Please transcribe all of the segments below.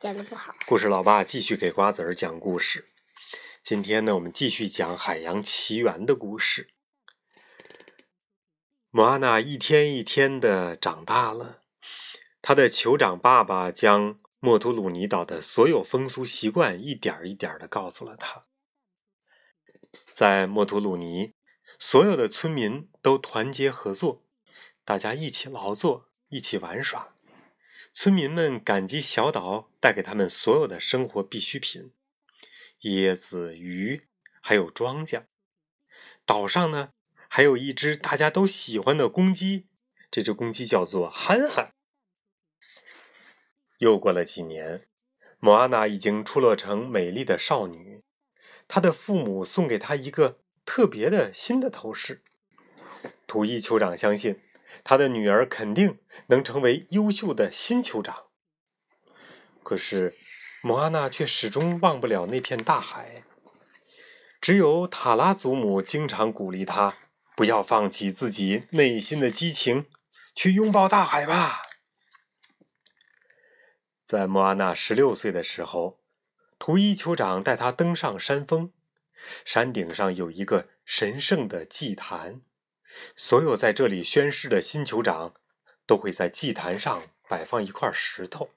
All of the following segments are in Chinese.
讲的不好。故事老爸继续给瓜子儿讲故事。今天呢，我们继续讲《海洋奇缘》的故事。莫阿娜一天一天的长大了，他的酋长爸爸将莫图鲁尼岛的所有风俗习惯一点一点的告诉了他。在莫图鲁尼，所有的村民都团结合作，大家一起劳作，一起玩耍。村民们感激小岛带给他们所有的生活必需品：椰子、鱼，还有庄稼。岛上呢，还有一只大家都喜欢的公鸡，这只公鸡叫做憨憨。又过了几年，莫阿娜已经出落成美丽的少女，她的父母送给她一个特别的新的头饰。土伊酋长相信。他的女儿肯定能成为优秀的新酋长。可是，莫阿娜却始终忘不了那片大海。只有塔拉祖母经常鼓励他，不要放弃自己内心的激情，去拥抱大海吧。在莫阿娜十六岁的时候，图伊酋长带他登上山峰，山顶上有一个神圣的祭坛。所有在这里宣誓的新酋长，都会在祭坛上摆放一块石头。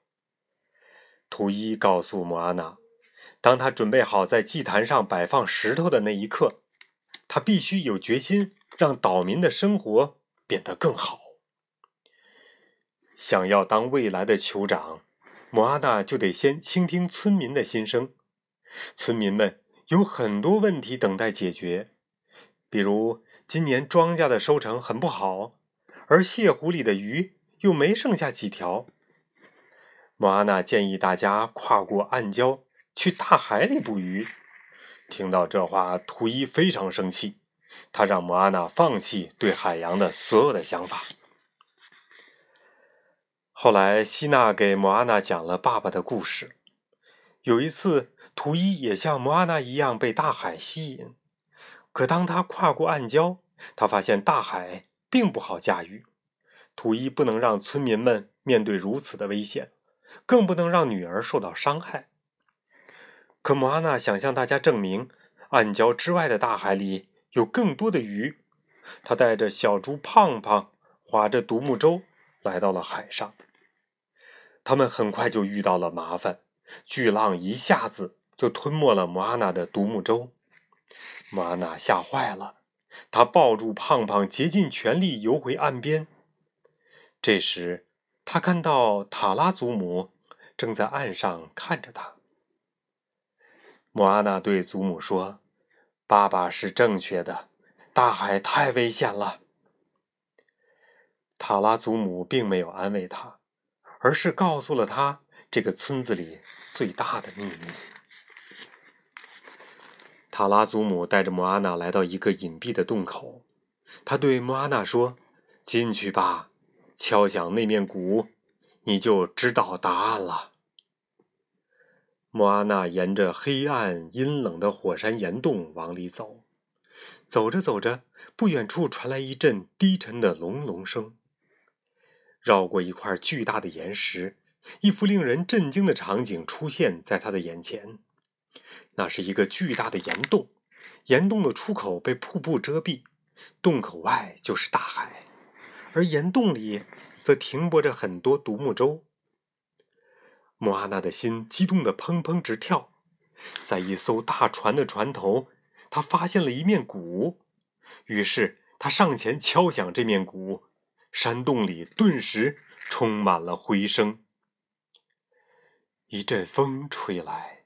图伊告诉莫阿娜，当他准备好在祭坛上摆放石头的那一刻，他必须有决心让岛民的生活变得更好。想要当未来的酋长，莫阿娜就得先倾听村民的心声。村民们有很多问题等待解决，比如。今年庄稼的收成很不好，而泻湖里的鱼又没剩下几条。莫阿娜建议大家跨过暗礁去大海里捕鱼。听到这话，图伊非常生气，他让莫阿娜放弃对海洋的所有的想法。后来，希娜给莫阿娜讲了爸爸的故事。有一次，图伊也像莫阿娜一样被大海吸引。可当他跨过暗礁，他发现大海并不好驾驭。土伊不能让村民们面对如此的危险，更不能让女儿受到伤害。可莫阿娜想向大家证明，暗礁之外的大海里有更多的鱼。他带着小猪胖胖，划着独木舟来到了海上。他们很快就遇到了麻烦，巨浪一下子就吞没了莫阿娜的独木舟。莫娜吓坏了，她抱住胖胖，竭尽全力游回岸边。这时，他看到塔拉祖母正在岸上看着他。莫阿娜对祖母说：“爸爸是正确的，大海太危险了。”塔拉祖母并没有安慰他，而是告诉了他这个村子里最大的秘密。塔拉祖母带着莫阿娜来到一个隐蔽的洞口，他对莫阿娜说：“进去吧，敲响那面鼓，你就知道答案了。”莫阿娜沿着黑暗阴冷的火山岩洞往里走，走着走着，不远处传来一阵低沉的隆隆声。绕过一块巨大的岩石，一幅令人震惊的场景出现在他的眼前。那是一个巨大的岩洞，岩洞的出口被瀑布遮蔽，洞口外就是大海，而岩洞里则停泊着很多独木舟。莫阿娜的心激动得砰砰直跳，在一艘大船的船头，他发现了一面鼓，于是他上前敲响这面鼓，山洞里顿时充满了回声。一阵风吹来。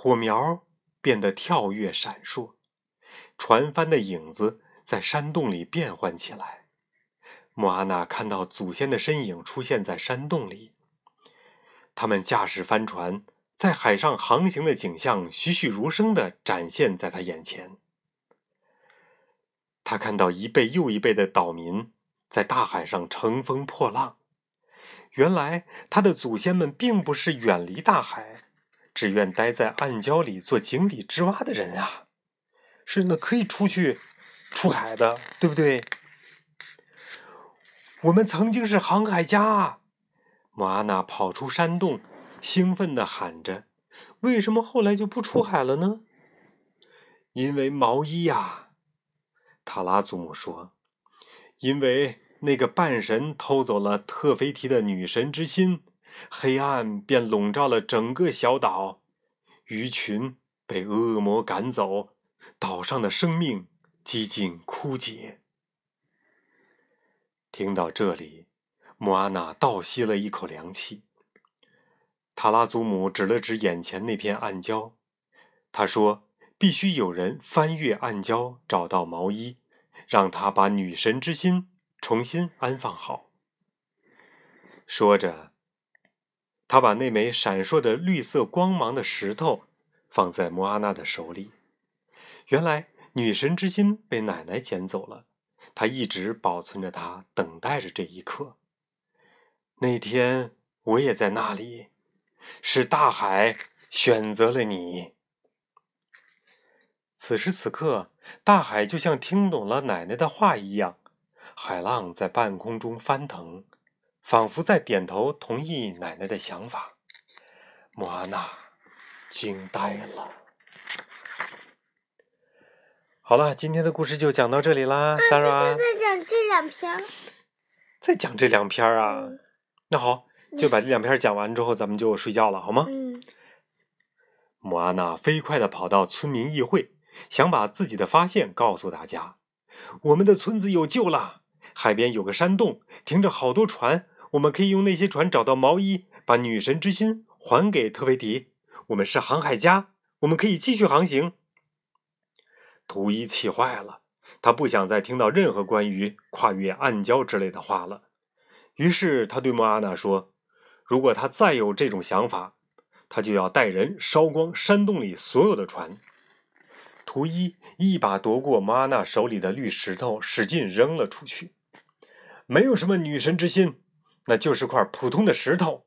火苗变得跳跃闪烁，船帆的影子在山洞里变换起来。莫阿娜看到祖先的身影出现在山洞里，他们驾驶帆船在海上航行的景象栩栩如生地展现在他眼前。他看到一辈又一辈的岛民在大海上乘风破浪。原来，他的祖先们并不是远离大海。只愿待在暗礁里做井底之蛙的人啊，是那可以出去出海的，对不对？我们曾经是航海家。莫阿娜跑出山洞，兴奋地喊着：“为什么后来就不出海了呢？”因为毛衣呀，塔拉祖母说：“因为那个半神偷走了特菲提的女神之心，黑暗便笼罩了整个小岛，鱼群被恶魔赶走，岛上的生命几近枯竭。”听到这里，莫阿娜倒吸了一口凉气。塔拉祖母指了指眼前那片暗礁，他说。必须有人翻越暗礁，找到毛衣，让他把女神之心重新安放好。说着，他把那枚闪烁着绿色光芒的石头放在莫阿娜的手里。原来，女神之心被奶奶捡走了，她一直保存着它，等待着这一刻。那天我也在那里，是大海选择了你。此时此刻，大海就像听懂了奶奶的话一样，海浪在半空中翻腾，仿佛在点头同意奶奶的想法。莫阿娜惊呆了。好了，今天的故事就讲到这里啦。再讲这两篇。再讲这两篇啊？那好，就把这两篇讲完之后，咱们就睡觉了，好吗？嗯。莫阿娜飞快的跑到村民议会。想把自己的发现告诉大家。我们的村子有救了，海边有个山洞，停着好多船，我们可以用那些船找到毛衣，把女神之心还给特维迪。我们是航海家，我们可以继续航行。图一气坏了，他不想再听到任何关于跨越暗礁之类的话了。于是他对莫阿娜说：“如果他再有这种想法，他就要带人烧光山洞里所有的船。”图一一把夺过莫阿娜手里的绿石头，使劲扔了出去。没有什么女神之心，那就是块普通的石头。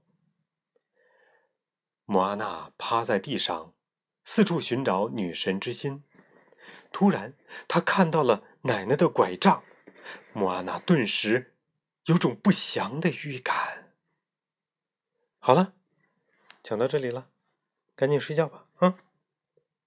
莫阿娜趴在地上，四处寻找女神之心。突然，她看到了奶奶的拐杖。莫阿娜顿时有种不祥的预感。好了，讲到这里了，赶紧睡觉吧。